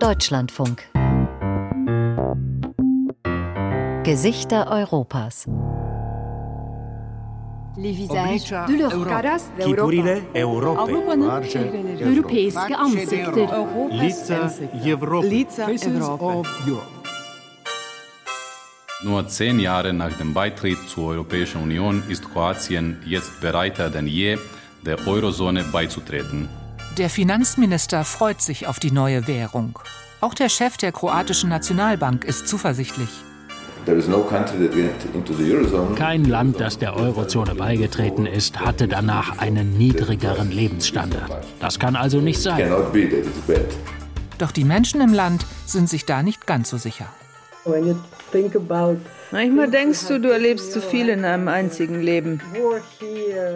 Deutschlandfunk. Gesichter Europas. Les visages de l'Europe. Caras Kiturile Europy. Avrupa'nın europeiske ansikter. Lica Европы. Lica Europe. Nur zehn Jahre nach dem Beitritt zur Europäischen Union ist Kroatien jetzt bereiter denn je, der Eurozone beizutreten. Der Finanzminister freut sich auf die neue Währung. Auch der Chef der kroatischen Nationalbank ist zuversichtlich. Kein Land, das der Eurozone beigetreten ist, hatte danach einen niedrigeren Lebensstandard. Das kann also nicht sein. Doch die Menschen im Land sind sich da nicht ganz so sicher. Manchmal denkst du, du erlebst zu viel in einem einzigen Leben.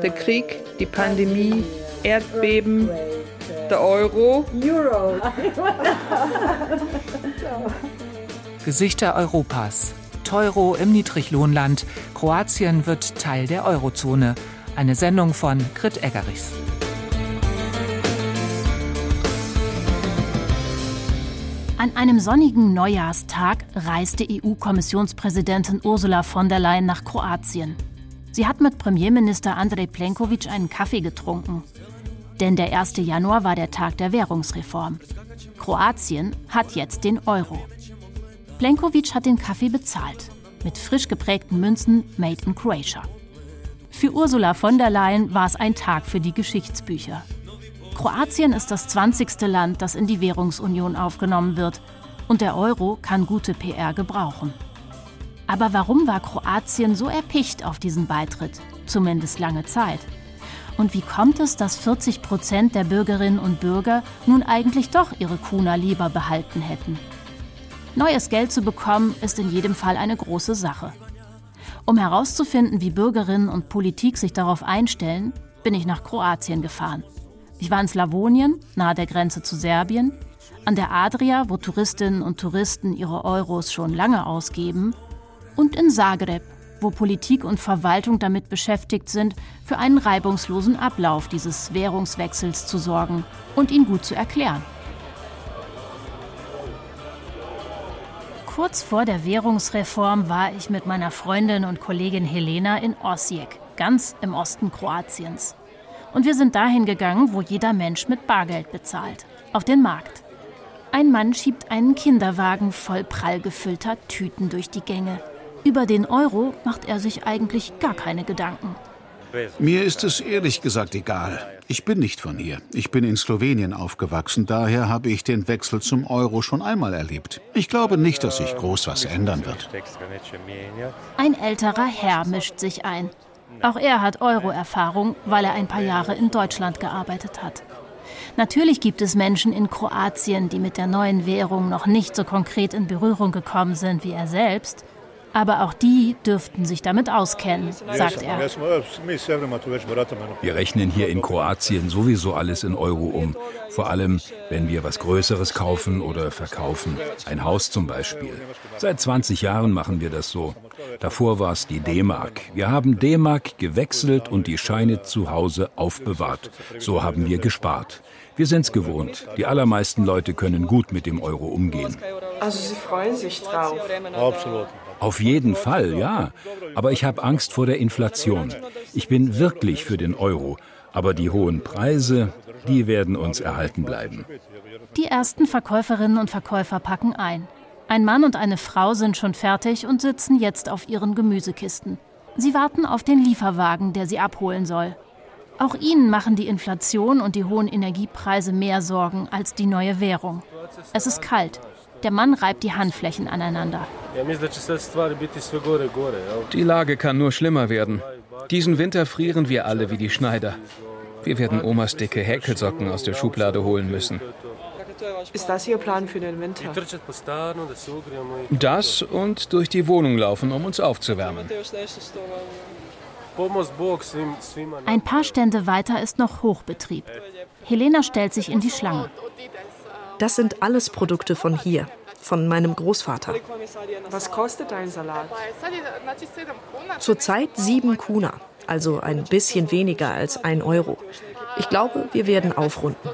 Der Krieg, die Pandemie, Erdbeben, der Euro. Gesichter Europas. Teuro im Niedriglohnland. Kroatien wird Teil der Eurozone. Eine Sendung von Grit Eggerichs. An einem sonnigen Neujahrstag reiste EU-Kommissionspräsidentin Ursula von der Leyen nach Kroatien. Sie hat mit Premierminister Andrej Plenković einen Kaffee getrunken. Denn der 1. Januar war der Tag der Währungsreform. Kroatien hat jetzt den Euro. Plenković hat den Kaffee bezahlt. Mit frisch geprägten Münzen Made in Croatia. Für Ursula von der Leyen war es ein Tag für die Geschichtsbücher. Kroatien ist das 20. Land, das in die Währungsunion aufgenommen wird. Und der Euro kann gute PR gebrauchen. Aber warum war Kroatien so erpicht auf diesen Beitritt? Zumindest lange Zeit. Und wie kommt es, dass 40 Prozent der Bürgerinnen und Bürger nun eigentlich doch ihre Kuna lieber behalten hätten? Neues Geld zu bekommen, ist in jedem Fall eine große Sache. Um herauszufinden, wie Bürgerinnen und Politik sich darauf einstellen, bin ich nach Kroatien gefahren. Ich war in Slawonien, nahe der Grenze zu Serbien, an der Adria, wo Touristinnen und Touristen ihre Euros schon lange ausgeben, und in Zagreb, wo Politik und Verwaltung damit beschäftigt sind, für einen reibungslosen Ablauf dieses Währungswechsels zu sorgen und ihn gut zu erklären. Kurz vor der Währungsreform war ich mit meiner Freundin und Kollegin Helena in Osijek, ganz im Osten Kroatiens. Und wir sind dahin gegangen, wo jeder Mensch mit Bargeld bezahlt, auf den Markt. Ein Mann schiebt einen Kinderwagen voll prall gefüllter Tüten durch die Gänge. Über den Euro macht er sich eigentlich gar keine Gedanken. Mir ist es ehrlich gesagt egal. Ich bin nicht von hier. Ich bin in Slowenien aufgewachsen, daher habe ich den Wechsel zum Euro schon einmal erlebt. Ich glaube nicht, dass sich groß was ändern wird. Ein älterer Herr mischt sich ein. Auch er hat Euro-Erfahrung, weil er ein paar Jahre in Deutschland gearbeitet hat. Natürlich gibt es Menschen in Kroatien, die mit der neuen Währung noch nicht so konkret in Berührung gekommen sind wie er selbst. Aber auch die dürften sich damit auskennen, sagt er. Wir rechnen hier in Kroatien sowieso alles in Euro um. Vor allem, wenn wir was Größeres kaufen oder verkaufen. Ein Haus zum Beispiel. Seit 20 Jahren machen wir das so. Davor war es die D-Mark. Wir haben D-Mark gewechselt und die Scheine zu Hause aufbewahrt. So haben wir gespart. Wir sind's gewohnt. Die allermeisten Leute können gut mit dem Euro umgehen. Also Sie freuen sich drauf. Absolut. Auf jeden Fall, ja. Aber ich habe Angst vor der Inflation. Ich bin wirklich für den Euro. Aber die hohen Preise, die werden uns erhalten bleiben. Die ersten Verkäuferinnen und Verkäufer packen ein. Ein Mann und eine Frau sind schon fertig und sitzen jetzt auf ihren Gemüsekisten. Sie warten auf den Lieferwagen, der sie abholen soll. Auch ihnen machen die Inflation und die hohen Energiepreise mehr Sorgen als die neue Währung. Es ist kalt. Der Mann reibt die Handflächen aneinander. Die Lage kann nur schlimmer werden. Diesen Winter frieren wir alle wie die Schneider. Wir werden Omas dicke Häkelsocken aus der Schublade holen müssen. Ist das Ihr Plan für den Winter? Das und durch die Wohnung laufen, um uns aufzuwärmen. Ein paar Stände weiter ist noch Hochbetrieb. Helena stellt sich in die Schlange. Das sind alles Produkte von hier, von meinem Großvater. Was kostet ein Salat? Zurzeit sieben Kuna, also ein bisschen weniger als ein Euro. Ich glaube, wir werden aufrunden.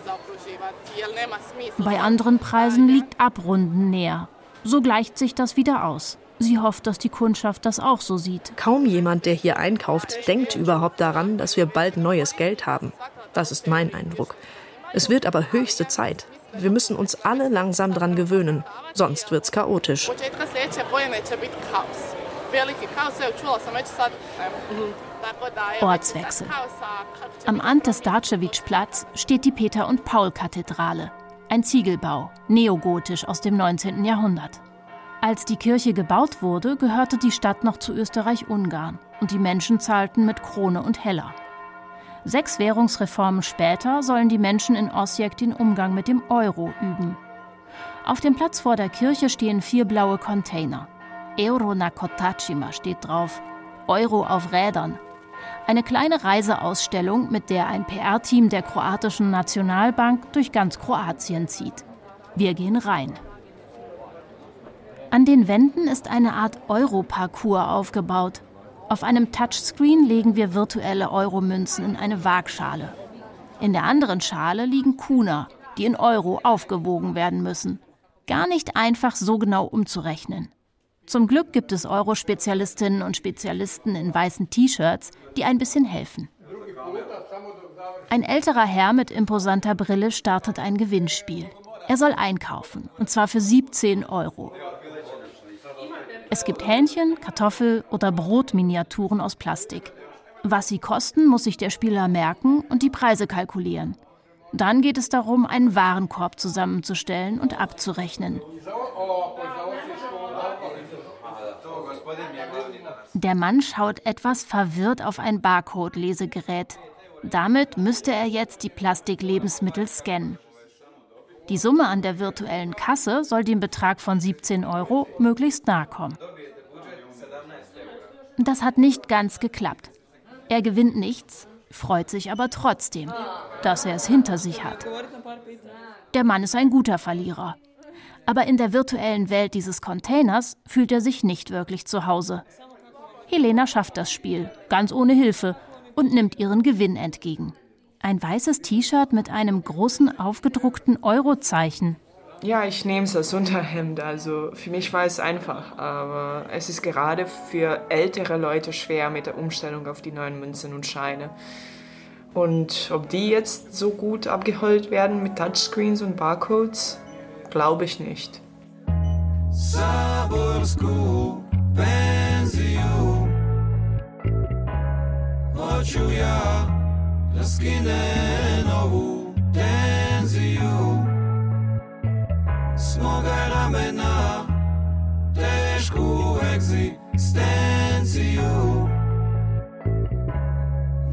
Bei anderen Preisen liegt Abrunden näher. So gleicht sich das wieder aus. Sie hofft, dass die Kundschaft das auch so sieht. Kaum jemand, der hier einkauft, denkt überhaupt daran, dass wir bald neues Geld haben. Das ist mein Eindruck. Es wird aber höchste Zeit. Wir müssen uns alle langsam dran gewöhnen, sonst wird's chaotisch. Ortswechsel. Am Ante Starcevich-Platz steht die Peter- und Paul-Kathedrale. Ein Ziegelbau, neogotisch aus dem 19. Jahrhundert. Als die Kirche gebaut wurde, gehörte die Stadt noch zu Österreich-Ungarn und die Menschen zahlten mit Krone und Heller. Sechs Währungsreformen später sollen die Menschen in Osijek den Umgang mit dem Euro üben. Auf dem Platz vor der Kirche stehen vier blaue Container. Euro na Kotacima steht drauf. Euro auf Rädern. Eine kleine Reiseausstellung, mit der ein PR-Team der kroatischen Nationalbank durch ganz Kroatien zieht. Wir gehen rein. An den Wänden ist eine Art Euro-Parcours aufgebaut. Auf einem Touchscreen legen wir virtuelle Euromünzen in eine Waagschale. In der anderen Schale liegen Kuna, die in Euro aufgewogen werden müssen. Gar nicht einfach so genau umzurechnen. Zum Glück gibt es Euro-Spezialistinnen und Spezialisten in weißen T-Shirts, die ein bisschen helfen. Ein älterer Herr mit imposanter Brille startet ein Gewinnspiel. Er soll einkaufen, und zwar für 17 Euro. Es gibt Hähnchen, Kartoffel oder Brotminiaturen aus Plastik. Was sie kosten, muss sich der Spieler merken und die Preise kalkulieren. Dann geht es darum, einen Warenkorb zusammenzustellen und abzurechnen. Der Mann schaut etwas verwirrt auf ein Barcode-Lesegerät. Damit müsste er jetzt die Plastiklebensmittel scannen. Die Summe an der virtuellen Kasse soll dem Betrag von 17 Euro möglichst nahe kommen. Das hat nicht ganz geklappt. Er gewinnt nichts, freut sich aber trotzdem, dass er es hinter sich hat. Der Mann ist ein guter Verlierer. Aber in der virtuellen Welt dieses Containers fühlt er sich nicht wirklich zu Hause. Helena schafft das Spiel, ganz ohne Hilfe, und nimmt ihren Gewinn entgegen. Ein weißes T-Shirt mit einem großen aufgedruckten Eurozeichen. Ja, ich nehme es als Unterhemd. Also für mich war es einfach. Aber es ist gerade für ältere Leute schwer mit der Umstellung auf die neuen Münzen und Scheine. Und ob die jetzt so gut abgeholt werden mit Touchscreens und Barcodes, glaube ich nicht. Saborsku da skine novu tenziju. S moga ramena tešku egzistenciju.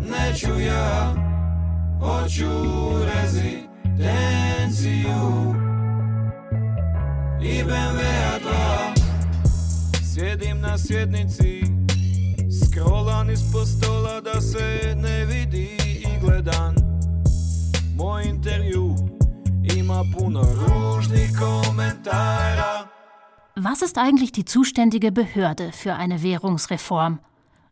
Neću ja, hoću rezidenciju I BMW-a dva. Sjedim na sjednici Scrollan ispod stola da se ne vidi gledan Moj intervju ima puno ružnih komentara Was ist eigentlich die zuständige Behörde für eine Währungsreform?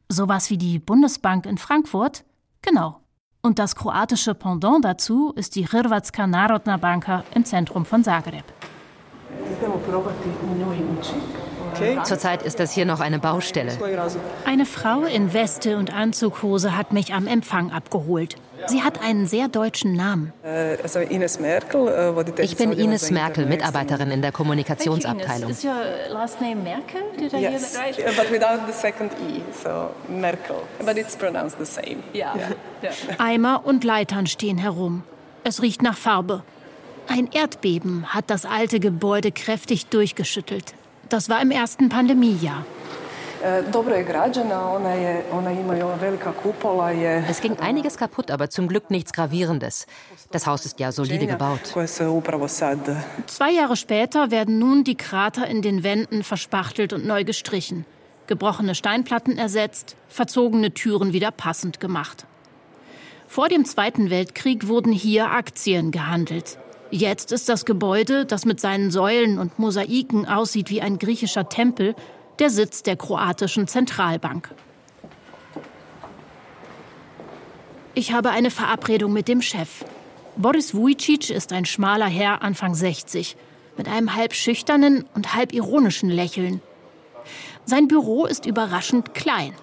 Sowas wie die Bundesbank in Frankfurt? Genau. Und das kroatische Pendant dazu ist die Hrvatska Narodna Banka im Zentrum von Zagreb. Zurzeit ist das hier noch eine Baustelle. Eine Frau in Weste und Anzughose hat mich am Empfang abgeholt. Sie hat einen sehr deutschen Namen. Ich bin Ines Merkel, Mitarbeiterin in der Kommunikationsabteilung. Is your last name Merkel? Did I Yes, hear that right? but without the second E, so Merkel. But it's pronounced the same. Eimer und Leitern stehen herum. Es riecht nach Farbe. Ein Erdbeben hat das alte Gebäude kräftig durchgeschüttelt. Das war im ersten Pandemiejahr. Je... Es ging einiges kaputt, aber zum Glück nichts Gravierendes. Das Haus ist ja solide gebaut. Zwei Jahre später werden nun die Krater in den Wänden verspachtelt und neu gestrichen. Gebrochene Steinplatten ersetzt, verzogene Türen wieder passend gemacht. Vor dem Zweiten Weltkrieg wurden hier Aktien gehandelt. Jetzt ist das Gebäude, das mit seinen Säulen und Mosaiken aussieht wie ein griechischer Tempel, der Sitz der kroatischen Zentralbank. Ich habe eine Verabredung mit dem Chef. Boris Vujicic ist ein schmaler Herr Anfang 60 mit einem halb schüchternen und halb ironischen Lächeln. Sein Büro ist überraschend klein,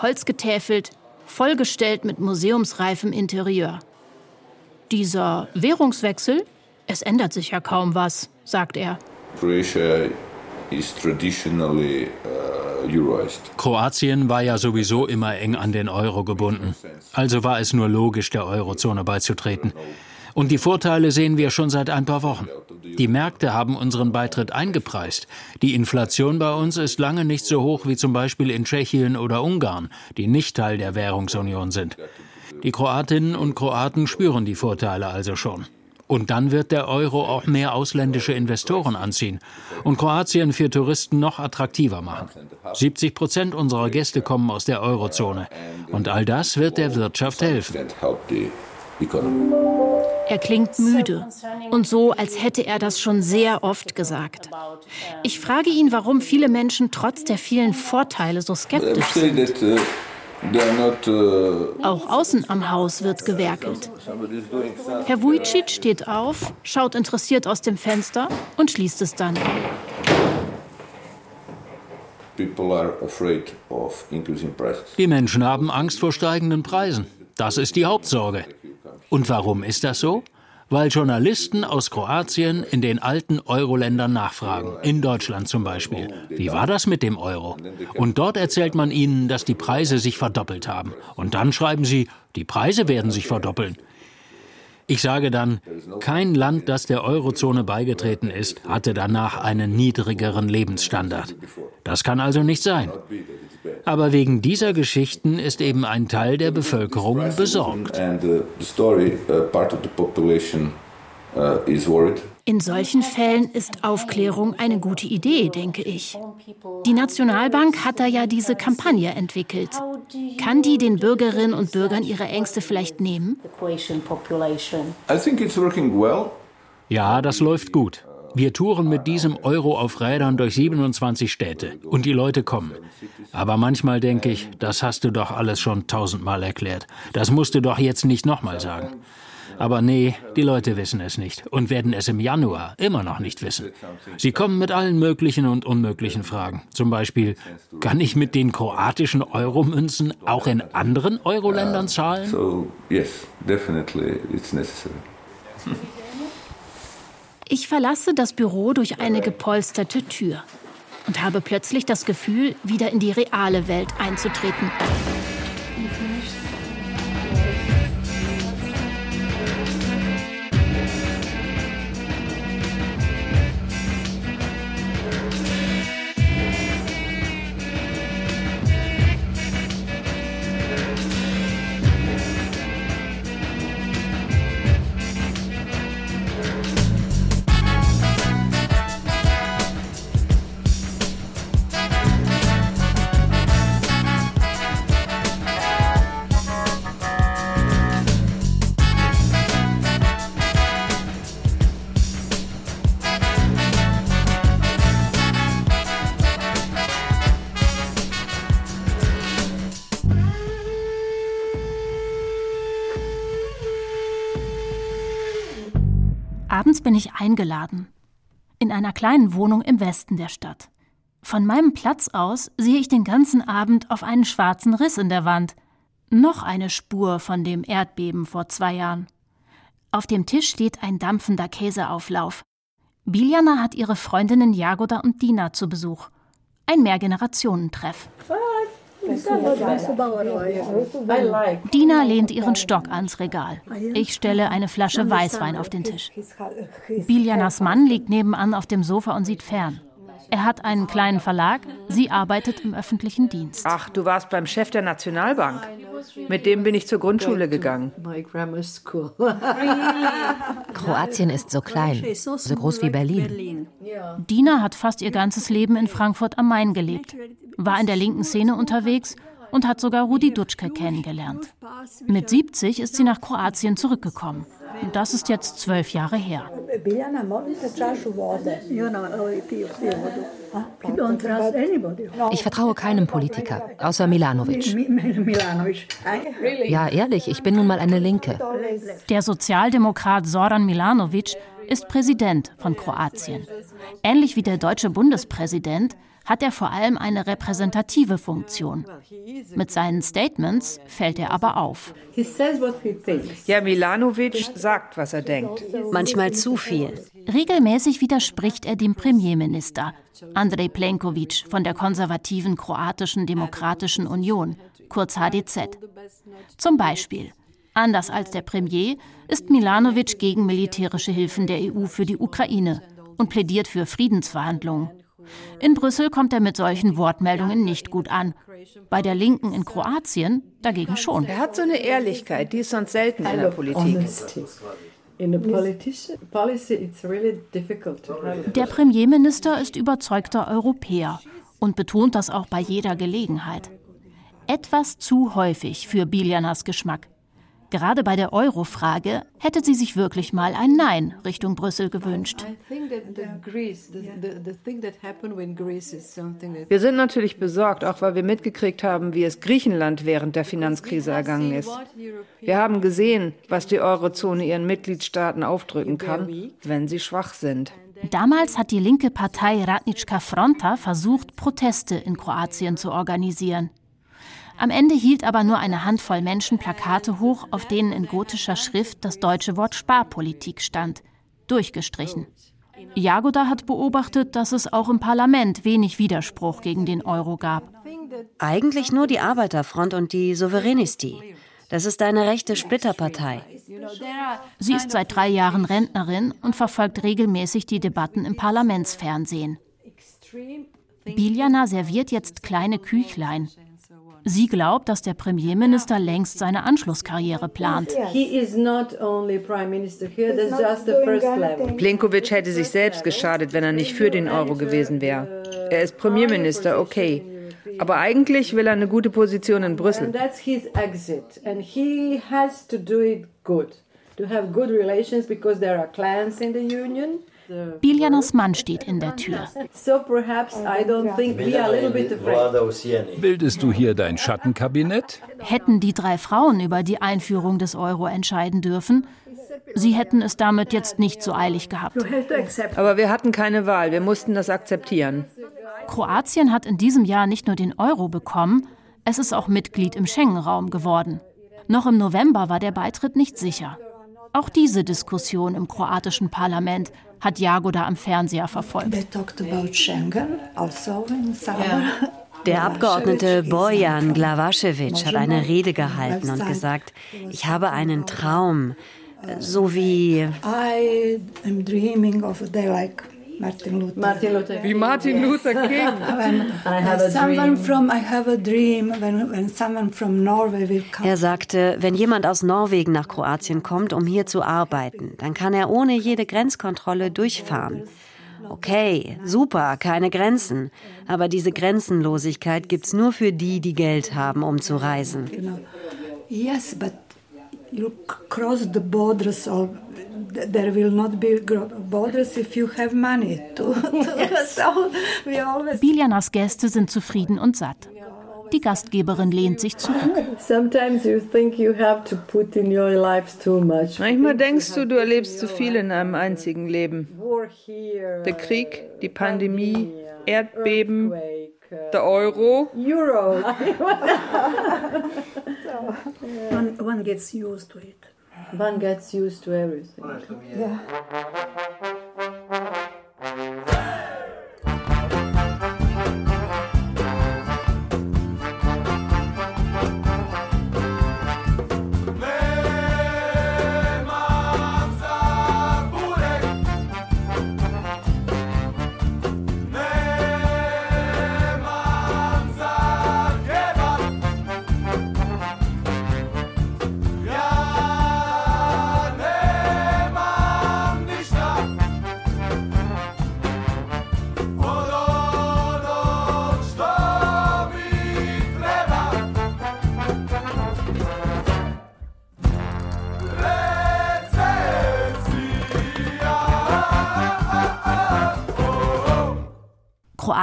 holzgetäfelt, vollgestellt mit museumsreifem Interieur. Dieser Währungswechsel, es ändert sich ja kaum was, sagt er. Uh. Kroatien war ja sowieso immer eng an den Euro gebunden. Also war es nur logisch, der Eurozone beizutreten. Und die Vorteile sehen wir schon seit ein paar Wochen. Die Märkte haben unseren Beitritt eingepreist. Die Inflation bei uns ist lange nicht so hoch wie zum Beispiel in Tschechien oder Ungarn, die nicht Teil der Währungsunion sind. Die Kroatinnen und Kroaten spüren die Vorteile also schon. Und dann wird der Euro auch mehr ausländische Investoren anziehen und Kroatien für Touristen noch attraktiver machen. 70 Prozent unserer Gäste kommen aus der Eurozone. Und all das wird der Wirtschaft helfen. Er klingt müde und so, als hätte er das schon sehr oft gesagt. Ich frage ihn, warum viele Menschen trotz der vielen Vorteile so skeptisch sind. Auch außen am Haus wird gewerkelt. Herr Vujicic steht auf, schaut interessiert aus dem Fenster und schließt es dann. Die Menschen haben Angst vor steigenden Preisen. Das ist die Hauptsorge. Und warum ist das so? Weil Journalisten aus Kroatien in den alten Euro-Ländern nachfragen, in Deutschland zum Beispiel. Wie war das mit dem Euro? Und dort erzählt man ihnen, dass die Preise sich verdoppelt haben. Und dann schreiben sie, die Preise werden sich verdoppeln. Ich sage dann, kein Land, das der Eurozone beigetreten ist, hatte danach einen niedrigeren Lebensstandard. Das kann also nicht sein. Aber wegen dieser Geschichten ist eben ein Teil der Bevölkerung besorgt. In solchen Fällen ist Aufklärung eine gute Idee, denke ich. Die Nationalbank hat da ja diese Kampagne entwickelt. Kann die den Bürgerinnen und Bürgern ihre Ängste vielleicht nehmen? Ja, das läuft gut. Wir touren mit diesem Euro auf Rädern durch 27 Städte und die Leute kommen. Aber manchmal denke ich, das hast du doch alles schon tausendmal erklärt. Das musst du doch jetzt nicht nochmal sagen. Aber nee, die Leute wissen es nicht und werden es im Januar immer noch nicht wissen. Sie kommen mit allen möglichen und unmöglichen Fragen. Zum Beispiel, kann ich mit den kroatischen Euromünzen auch in anderen Euro-Ländern zahlen? So, yes, definitely it's necessary. Ich verlasse das Büro durch eine gepolsterte Tür und habe plötzlich das Gefühl, wieder in die reale Welt einzutreten. Abends bin ich eingeladen. In einer kleinen Wohnung im Westen der Stadt. Von meinem Platz aus sehe ich den ganzen Abend auf einen schwarzen Riss in der Wand. Noch eine Spur von dem Erdbeben vor zwei Jahren. Auf dem Tisch steht ein dampfender Käseauflauf. Biljana hat ihre Freundinnen Jagoda und Dina zu Besuch. Ein Mehrgenerationentreff. Dina lehnt ihren Stock ans Regal. Ich stelle eine Flasche Weißwein auf den Tisch. Biljanas Mann liegt nebenan auf dem Sofa und sieht fern. Er hat einen kleinen Verlag, sie arbeitet im öffentlichen Dienst. Ach, du warst beim Chef der Nationalbank. Mit dem bin ich zur Grundschule gegangen. Kroatien ist so klein, so groß wie Berlin. Dina hat fast ihr ganzes Leben in Frankfurt am Main gelebt, war in der linken Szene unterwegs und hat sogar Rudi Dutschke kennengelernt. Mit 70 ist sie nach Kroatien zurückgekommen. Und das ist jetzt zwölf Jahre her. Ich vertraue keinem Politiker, außer Milanovic. Ja, ehrlich, ich bin nun mal eine Linke. Der Sozialdemokrat Zoran Milanovic ist Präsident von Kroatien. Ähnlich wie der deutsche Bundespräsident hat er vor allem eine repräsentative Funktion. Mit seinen Statements fällt er aber auf. Ja, Milanovic sagt, was er denkt. Manchmal zu viel. Regelmäßig widerspricht er dem Premierminister, Andrej Plenkovic von der konservativen Kroatischen Demokratischen Union, kurz HDZ. Zum Beispiel, anders als der Premier, ist Milanovic gegen militärische Hilfen der EU für die Ukraine und plädiert für Friedensverhandlungen. In Brüssel kommt er mit solchen Wortmeldungen nicht gut an. Bei der Linken in Kroatien dagegen schon. Er hat so eine Ehrlichkeit, die ist sonst selten in der Politik. Der Premierminister ist überzeugter Europäer und betont das auch bei jeder Gelegenheit. Etwas zu häufig für Biljanas Geschmack. Gerade bei der Euro-Frage hätte sie sich wirklich mal ein Nein Richtung Brüssel gewünscht. Wir sind natürlich besorgt, auch weil wir mitgekriegt haben, wie es Griechenland während der Finanzkrise ergangen ist. Wir haben gesehen, was die Eurozone ihren Mitgliedstaaten aufdrücken kann, wenn sie schwach sind. Damals hat die linke Partei Radnička Fronta versucht, Proteste in Kroatien zu organisieren. Am Ende hielt aber nur eine Handvoll Menschen Plakate hoch, auf denen in gotischer Schrift das deutsche Wort Sparpolitik stand. Durchgestrichen. Jagoda hat beobachtet, dass es auch im Parlament wenig Widerspruch gegen den Euro gab. Eigentlich nur die Arbeiterfront und die Souverenisti. Das ist eine rechte Splitterpartei. Sie ist seit drei Jahren Rentnerin und verfolgt regelmäßig die Debatten im Parlamentsfernsehen. Biljana serviert jetzt kleine Küchlein. Sie glaubt, dass der Premierminister längst seine Anschlusskarriere plant. Plenkovic hätte sich selbst geschadet, wenn er nicht für den Euro gewesen wäre. Er ist Premierminister, okay. Aber eigentlich will er eine gute Position in Brüssel. Biljanas Mann steht in der Tür. Bildest du hier dein Schattenkabinett? Hätten die drei Frauen über die Einführung des Euro entscheiden dürfen, sie hätten es damit jetzt nicht so eilig gehabt. Aber wir hatten keine Wahl, wir mussten das akzeptieren. Kroatien hat in diesem Jahr nicht nur den Euro bekommen, es ist auch Mitglied im Schengen-Raum geworden. Noch im November war der Beitritt nicht sicher. Auch diese Diskussion im kroatischen Parlament hat Jagoda am Fernseher verfolgt. Also Der Abgeordnete Bojan Glavašević hat eine Rede gehalten und gesagt, ich habe einen Traum, so wie Martin Luther. Martin Luther. Wie Martin Luther King. Er sagte, wenn jemand aus Norwegen nach Kroatien kommt, um hier zu arbeiten, dann kann er ohne jede Grenzkontrolle durchfahren. Okay, super, keine Grenzen. Aber diese Grenzenlosigkeit gibt's nur für die, die Geld haben, um zu reisen. Yes, but you cross the borders of there will not be borders if you have money. To, so Biljanas Gäste sind zufrieden und satt. Die Gastgeberin lehnt sich zurück. Manchmal denkst du, du erlebst zu viel in einem einzigen Leben. Der Krieg, die Pandemie, Erdbeben, der Euro. Euro. one, one gets used to it. One gets used to everything. Yeah.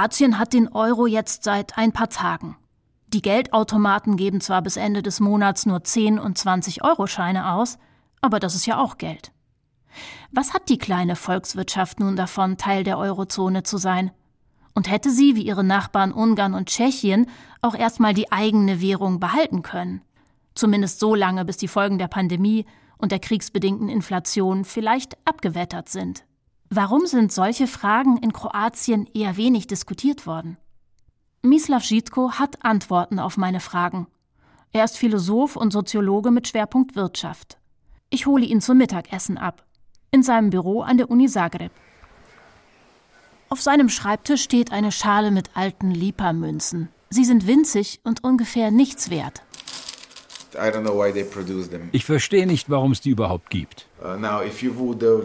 Kroatien hat den Euro jetzt seit ein paar Tagen. Die Geldautomaten geben zwar bis Ende des Monats nur 10 und 20 Euro Scheine aus, aber das ist ja auch Geld. Was hat die kleine Volkswirtschaft nun davon, Teil der Eurozone zu sein? Und hätte sie, wie ihre Nachbarn Ungarn und Tschechien, auch erstmal die eigene Währung behalten können? Zumindest so lange, bis die Folgen der Pandemie und der kriegsbedingten Inflation vielleicht abgewettert sind. Warum sind solche Fragen in Kroatien eher wenig diskutiert worden? Mislav Žitko hat Antworten auf meine Fragen. Er ist Philosoph und Soziologe mit Schwerpunkt Wirtschaft. Ich hole ihn zum Mittagessen ab. In seinem Büro an der Uni Zagreb. Auf seinem Schreibtisch steht eine Schale mit alten Lipa-Münzen. Sie sind winzig und ungefähr nichts wert. Ich verstehe nicht, warum es die überhaupt gibt. Uh,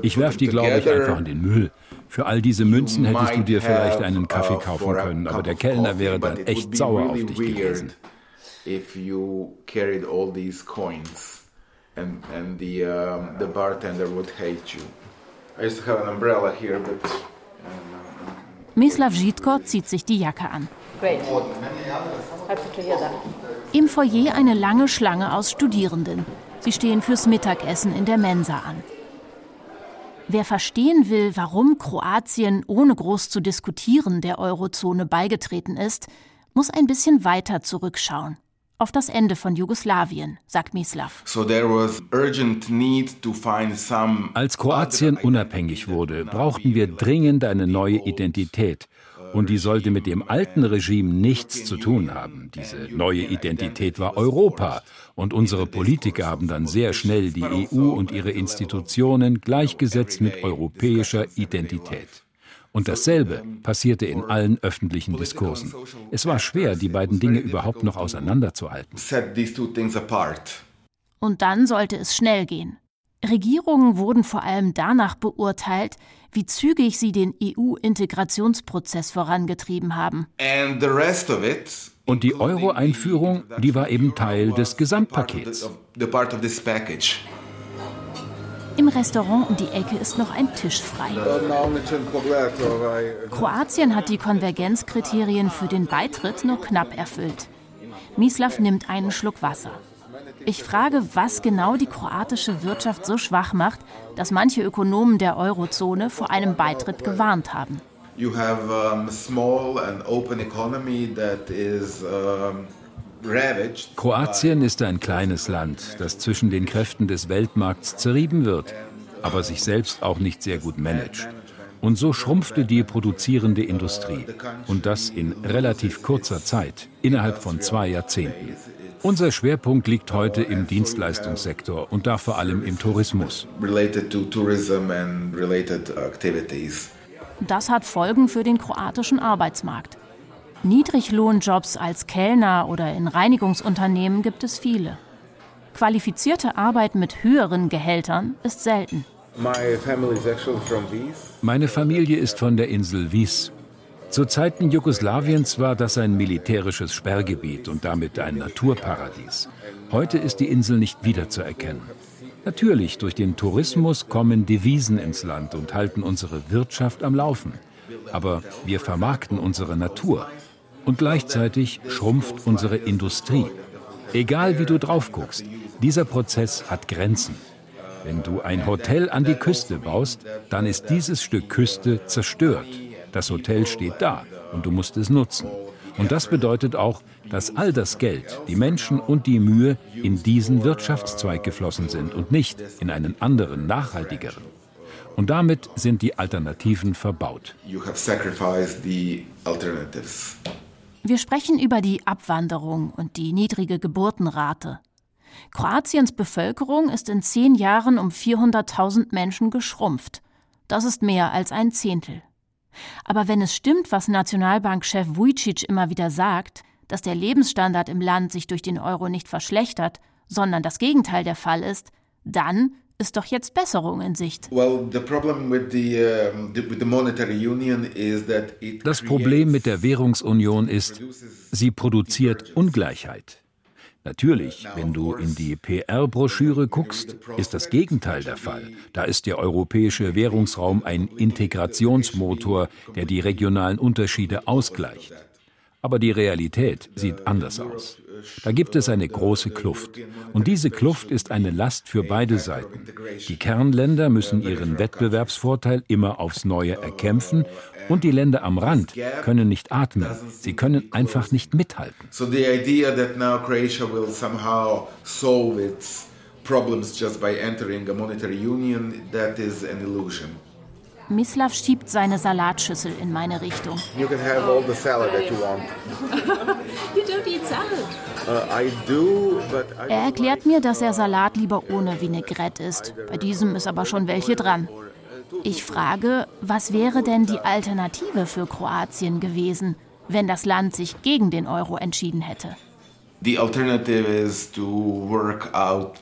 ich werfe die, glaube ich, einfach in den Müll. Für all diese Münzen hättest du dir vielleicht einen Kaffee uh, kaufen können, aber der Kellner wäre dann echt sauer auf dich gewesen. Mislav Žitko zieht sich die Jacke an. Im Foyer eine lange Schlange aus Studierenden. Sie stehen fürs Mittagessen in der Mensa an. Wer verstehen will, warum Kroatien ohne groß zu diskutieren der Eurozone beigetreten ist, muss ein bisschen weiter zurückschauen. Auf das Ende von Jugoslawien, sagt Mislav. Als Kroatien unabhängig wurde, brauchten wir dringend eine neue Identität und die sollte mit dem alten Regime nichts zu tun haben. Diese neue Identität war Europa. Und unsere Politiker haben dann sehr schnell die EU und ihre Institutionen gleichgesetzt mit europäischer Identität. Und dasselbe passierte in allen öffentlichen Diskursen. Es war schwer, die beiden Dinge überhaupt noch auseinanderzuhalten. Und dann sollte es schnell gehen. Regierungen wurden vor allem danach beurteilt, wie zügig sie den EU-Integrationsprozess vorangetrieben haben. Und die Euro-Einführung, die war eben Teil des Gesamtpakets. Im Restaurant um die Ecke ist noch ein Tisch frei. Kroatien hat die Konvergenzkriterien für den Beitritt nur knapp erfüllt. Mislav nimmt einen Schluck Wasser. Ich frage, was genau die kroatische Wirtschaft so schwach macht, dass manche Ökonomen der Eurozone vor einem Beitritt gewarnt haben. Kroatien ist ein kleines Land, das zwischen den Kräften des Weltmarkts zerrieben wird, aber sich selbst auch nicht sehr gut managt. Und so schrumpfte die produzierende Industrie. Und das in relativ kurzer Zeit, innerhalb von zwei Jahrzehnten. Unser Schwerpunkt liegt heute im Dienstleistungssektor und da vor allem im Tourismus. Das hat Folgen für den kroatischen Arbeitsmarkt. Niedriglohnjobs als Kellner oder in Reinigungsunternehmen gibt es viele. Qualifizierte Arbeit mit höheren Gehältern ist selten. Meine Familie ist von der Insel Vis. Zu Zeiten Jugoslawiens war das ein militärisches Sperrgebiet und damit ein Naturparadies. Heute ist die Insel nicht wiederzuerkennen. Natürlich, durch den Tourismus kommen Devisen ins Land und halten unsere Wirtschaft am Laufen. Aber wir vermarkten unsere Natur. Und gleichzeitig schrumpft unsere Industrie. Egal wie du drauf guckst, dieser Prozess hat Grenzen. Wenn du ein Hotel an die Küste baust, dann ist dieses Stück Küste zerstört. Das Hotel steht da und du musst es nutzen. Und das bedeutet auch, dass all das Geld, die Menschen und die Mühe in diesen Wirtschaftszweig geflossen sind und nicht in einen anderen, nachhaltigeren. Und damit sind die Alternativen verbaut. Wir sprechen über die Abwanderung und die niedrige Geburtenrate. Kroatiens Bevölkerung ist in zehn Jahren um 400.000 Menschen geschrumpft. Das ist mehr als ein Zehntel. Aber wenn es stimmt, was Nationalbankchef Vujicic immer wieder sagt, dass der Lebensstandard im Land sich durch den Euro nicht verschlechtert, sondern das Gegenteil der Fall ist, dann ist doch jetzt Besserung in Sicht. Das Problem mit der Währungsunion ist, sie produziert Ungleichheit. Natürlich, wenn du in die PR-Broschüre guckst, ist das Gegenteil der Fall. Da ist der europäische Währungsraum ein Integrationsmotor, der die regionalen Unterschiede ausgleicht. Aber die Realität sieht anders aus. Da gibt es eine große Kluft. Und diese Kluft ist eine Last für beide Seiten. Die Kernländer müssen ihren Wettbewerbsvorteil immer aufs Neue erkämpfen und die Länder am Rand können nicht atmen. Sie können einfach nicht mithalten. So the idea that now Croatia will somehow solve its problems just by entering a monetary union, that is an illusion. Mislav schiebt seine Salatschüssel in meine Richtung. You can have all the salad that you want. you don't eat salad. Uh, I do, but I Er erklärt mir, dass er Salat lieber ohne Vinaigrette isst. Bei diesem ist aber schon welche dran. Ich frage, was wäre denn die Alternative für Kroatien gewesen, wenn das Land sich gegen den Euro entschieden hätte? The alternative is to work out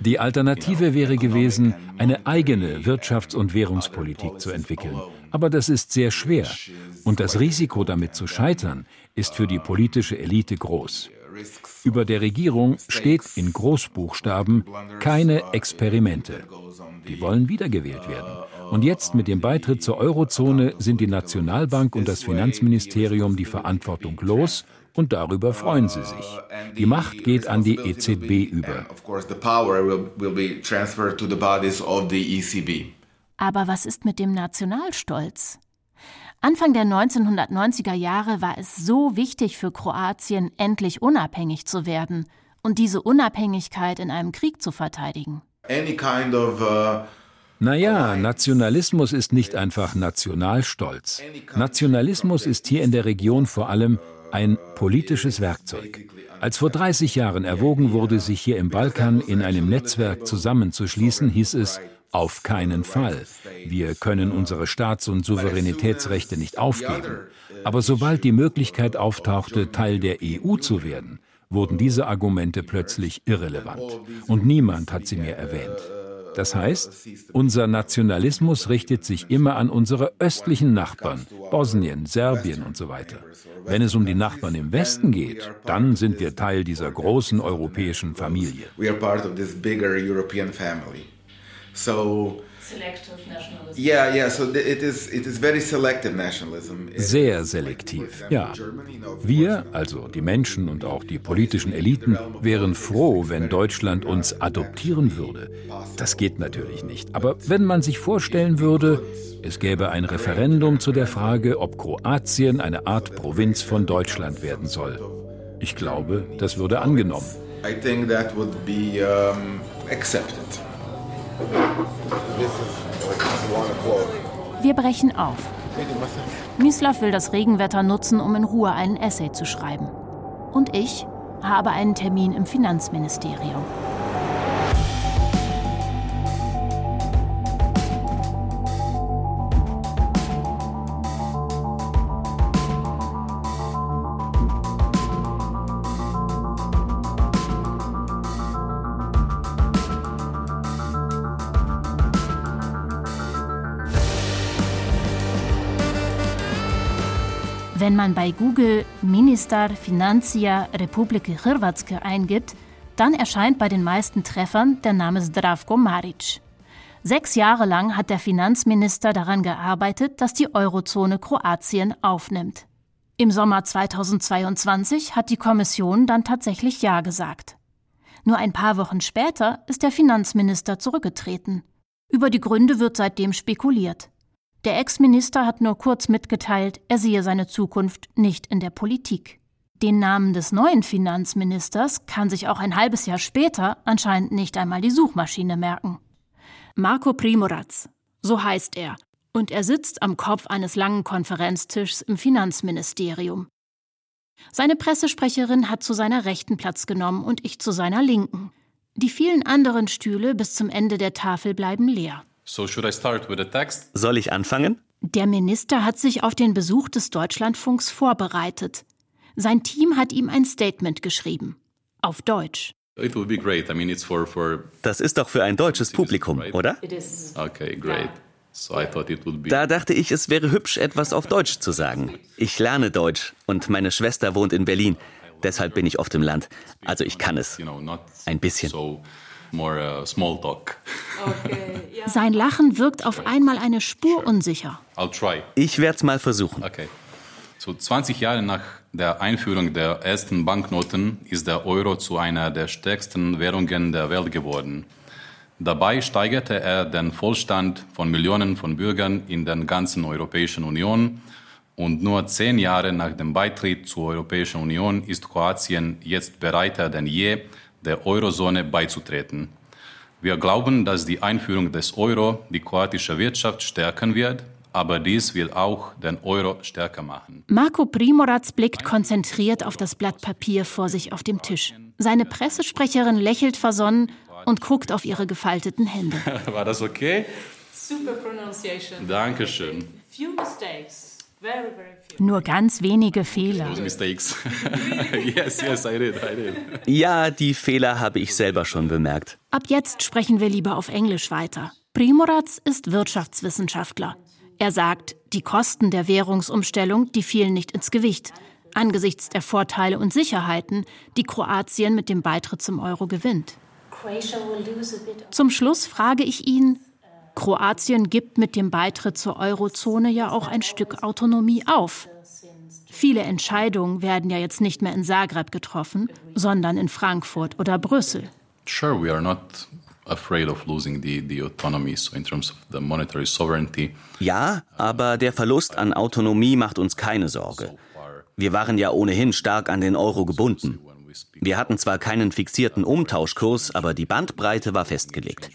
Die Alternative wäre gewesen, eine eigene Wirtschafts- und Währungspolitik zu entwickeln. Aber das ist sehr schwer. Und das Risiko, damit zu scheitern, ist für die politische Elite groß. Über der Regierung steht in Großbuchstaben keine Experimente. Die wollen wiedergewählt werden. Und jetzt mit dem Beitritt zur Eurozone sind die Nationalbank und das Finanzministerium die Verantwortung los und darüber freuen sie sich. Die Macht geht an die EZB über. ECB. Aber was ist mit dem Nationalstolz? Anfang der 1990er Jahre war es so wichtig für Kroatien, endlich unabhängig zu werden und diese Unabhängigkeit in einem Krieg zu verteidigen. Any kind of uh, Naja, Nationalismus ist nicht einfach Nationalstolz. Nationalismus ist hier in der Region vor allem ein politisches Werkzeug. Als vor 30 Jahren erwogen wurde, sich hier im Balkan in einem Netzwerk zusammenzuschließen, hieß es, auf keinen Fall. Wir können unsere Staats- und Souveränitätsrechte nicht aufgeben. Aber sobald die Möglichkeit auftauchte, Teil der EU zu werden, wurden diese Argumente plötzlich irrelevant. Und niemand hat sie mehr erwähnt. Das heißt, unser Nationalismus richtet sich immer an unsere östlichen Nachbarn, Bosnien, Serbien und so weiter. Wenn es um die Nachbarn im Westen geht, dann sind wir Teil dieser großen europäischen Familie. So Selective nationalism. yeah, yeah. So th- it is it is very selective nationalism. Sehr selektiv, ja. Wir, also die Menschen und auch die politischen Eliten, wären froh, wenn Deutschland uns adoptieren würde. Das geht natürlich nicht. Aber wenn man sich vorstellen würde, es gäbe ein Referendum zu der Frage, ob Kroatien eine Art Provinz von Deutschland werden soll. Ich glaube, das würde angenommen. I think that would be um, accepted. Wir brechen auf. Mislav will das Regenwetter nutzen, um in Ruhe einen Essay zu schreiben. Und ich habe einen Termin im Finanzministerium. Wenn man bei Google Ministar Financija Republike Hrvatske eingibt, dann erscheint bei den meisten Treffern der Name Zdravko Maric. Sechs Jahre lang hat der Finanzminister daran gearbeitet, dass die Eurozone Kroatien aufnimmt. Im Sommer 2022 hat die Kommission dann tatsächlich Ja gesagt. Nur ein paar Wochen später ist der Finanzminister zurückgetreten. Über die Gründe wird seitdem spekuliert. Der Ex-Minister hat nur kurz mitgeteilt, er sehe seine Zukunft nicht in der Politik. Den Namen des neuen Finanzministers kann sich auch ein halbes Jahr später anscheinend nicht einmal die Suchmaschine merken. Marco Primorac, so heißt er, und er sitzt am Kopf eines langen Konferenztischs im Finanzministerium. Seine Pressesprecherin hat zu seiner rechten Platz genommen und ich zu seiner linken. Die vielen anderen Stühle bis zum Ende der Tafel bleiben leer. So should I start with the text? Soll ich anfangen? Der Minister hat sich auf den Besuch des Deutschlandfunks vorbereitet. Sein Team hat ihm ein Statement geschrieben. Auf Deutsch. It would be great. I mean, it's for for. Das ist doch für ein deutsches Publikum, oder? It is. Okay, great. So I thought it would be. Da dachte ich, es wäre hübsch, etwas auf Deutsch zu sagen. Ich lerne Deutsch und meine Schwester wohnt in Berlin. Deshalb bin ich oft im Land. Also ich kann es. Ein bisschen. More, uh, small talk. Sein Lachen wirkt auf einmal eine Spur unsicher. I'll try. Ich werde es mal versuchen. Okay. So 20 Jahre nach der Einführung der ersten Banknoten ist der Euro zu einer der stärksten Währungen der Welt geworden. Dabei steigerte er den Vollstand von Millionen von Bürgern in der ganzen Europäischen Union. Und nur zehn Jahre nach dem Beitritt zur Europäischen Union ist Kroatien jetzt bereiter denn je, der Eurozone beizutreten. Wir glauben, dass die Einführung des Euro die kroatische Wirtschaft stärken wird, aber dies wird auch den Euro stärker machen. Marco Primorac blickt konzentriert auf das Blatt Papier vor sich auf dem Tisch. Seine Pressesprecherin lächelt versonnen und guckt auf ihre gefalteten Hände. War das okay? Super pronunciation. Dankeschön. Few mistakes. Nur ganz wenige Fehler. Those mistakes. yes, yes, I did, I did. Ja, die Fehler habe ich selber schon bemerkt. Ab jetzt sprechen wir lieber auf Englisch weiter. Primorac ist Wirtschaftswissenschaftler. Er sagt, die Kosten der Währungsumstellung, die fielen nicht ins Gewicht, angesichts der Vorteile und Sicherheiten, die Kroatien mit dem Beitritt zum Euro gewinnt. Zum Schluss frage ich ihn, Kroatien gibt mit dem Beitritt zur Eurozone ja auch ein Stück Autonomie auf. Viele Entscheidungen werden ja jetzt nicht mehr in Zagreb getroffen, sondern in Frankfurt oder Brüssel. Sure, we are not afraid of losing the, the autonomy, so in terms of the monetary sovereignty. Ja, aber der Verlust an Autonomie macht uns keine Sorge. Wir waren ja ohnehin stark an den Euro gebunden. Wir hatten zwar keinen fixierten Umtauschkurs, aber die Bandbreite war festgelegt.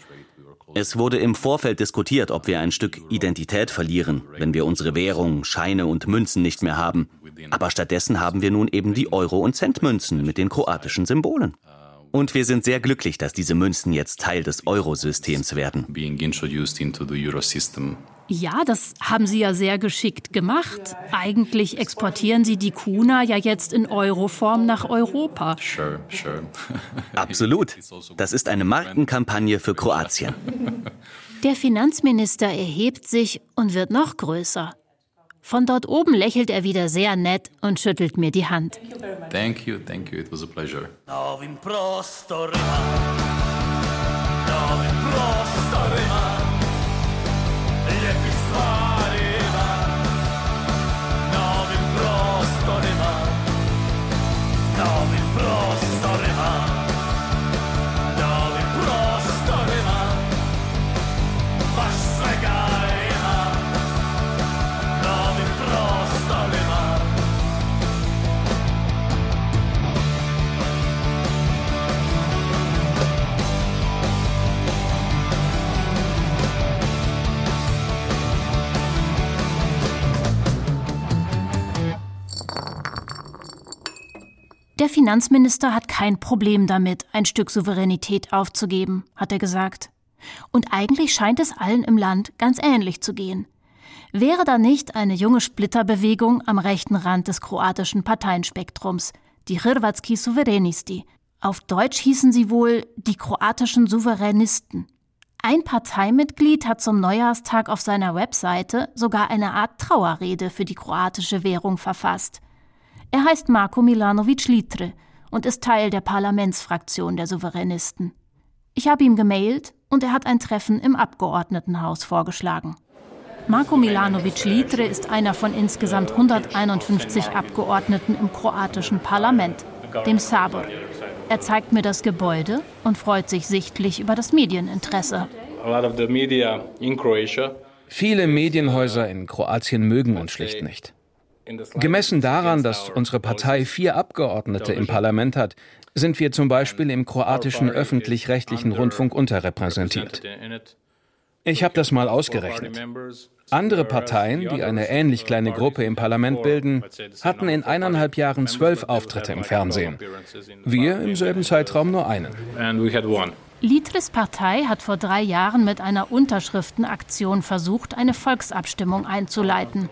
Es wurde im Vorfeld diskutiert, ob wir ein Stück Identität verlieren, wenn wir unsere Währung, Scheine und Münzen nicht mehr haben. Aber stattdessen haben wir nun eben die Euro- und Centmünzen mit den kroatischen Symbolen. Und wir sind sehr glücklich, dass diese Münzen jetzt Teil des Eurosystems werden. Ja, das haben Sie ja sehr geschickt gemacht. Eigentlich exportieren Sie die Kuna ja jetzt in Euroform nach Europa. Sure, sure. Absolut. Das ist eine Markenkampagne für Kroatien. Der Finanzminister erhebt sich und wird noch größer. Von dort oben lächelt er wieder sehr nett und schüttelt mir die Hand. Thank you, thank you. It was a pleasure. Novim prostorima, novim prostorima, Yeah. Der Finanzminister hat kein Problem damit, ein Stück Souveränität aufzugeben, hat er gesagt. Und eigentlich scheint es allen im Land ganz ähnlich zu gehen. Wäre da nicht eine junge Splitterbewegung am rechten Rand des kroatischen Parteienspektrums, die Hrvatski Suverenisti. Auf Deutsch hießen sie wohl die kroatischen Souveränisten. Ein Parteimitglied hat zum Neujahrstag auf seiner Webseite sogar eine Art Trauerrede für die kroatische Währung verfasst. Er heißt Marko Milanovic Litre und ist Teil der Parlamentsfraktion der Souveränisten. Ich habe ihm gemailt und er hat ein Treffen im Abgeordnetenhaus vorgeschlagen. Marko Milanovic Litre ist einer von insgesamt 151 Abgeordneten im kroatischen Parlament, dem Sabor. Er zeigt mir das Gebäude und freut sich sichtlich über das Medieninteresse. Viele Medienhäuser in Kroatien mögen uns schlicht nicht. Gemessen daran, dass unsere Partei vier Abgeordnete im Parlament hat, sind wir zum Beispiel im kroatischen öffentlich-rechtlichen Rundfunk unterrepräsentiert. Ich habe das mal ausgerechnet. Andere Parteien, die eine ähnlich kleine Gruppe im Parlament bilden, hatten in eineinhalb Jahren zwölf Auftritte im Fernsehen. Wir im selben Zeitraum nur einen. Litres Partei hat vor drei Jahren mit einer Unterschriftenaktion versucht, eine Volksabstimmung einzuleiten.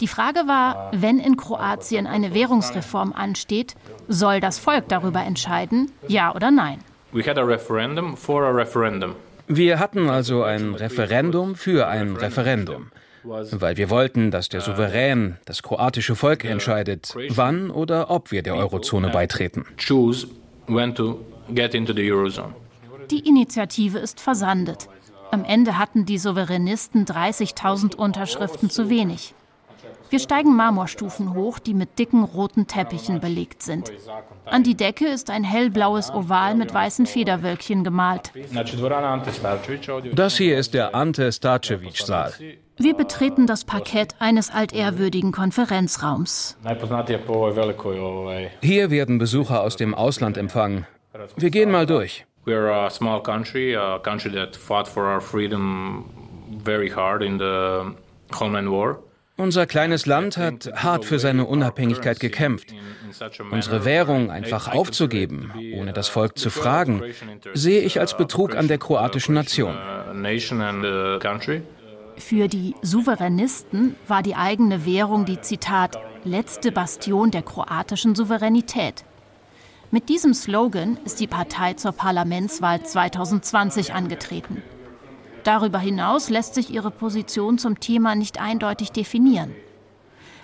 Die Frage war, wenn in Kroatien eine Währungsreform ansteht, soll das Volk darüber entscheiden, ja oder nein? Wir hatten also ein Referendum für ein Referendum. weil wir wollten, dass der Souverän, das kroatische Volk entscheidet, wann oder ob wir der Eurozone beitreten. Die Initiative ist versandet. Am Ende hatten die Souveränisten 30.000 Unterschriften zu wenig. Wir steigen Marmorstufen hoch, die mit dicken roten Teppichen belegt sind. An die Decke ist ein hellblaues Oval mit weißen Federwölkchen gemalt. Das hier ist der Ante Starcevic-Saal. Wir betreten das Parkett eines altehrwürdigen Konferenzraums. Hier werden Besucher aus dem Ausland empfangen. Wir gehen mal durch. We're a small country, a country that fought for our freedom very hard in the Homeland War. Unser kleines Land hat hart für seine Unabhängigkeit gekämpft. Unsere Währung einfach aufzugeben, ohne das Volk zu fragen, sehe ich als Betrug an der kroatischen Nation. Für die Souveränisten war die eigene Währung die Zitat letzte Bastion der kroatischen Souveränität. Mit diesem Slogan ist die Partei zur Parlamentswahl 2020 angetreten. Darüber hinaus lässt sich ihre Position zum Thema nicht eindeutig definieren.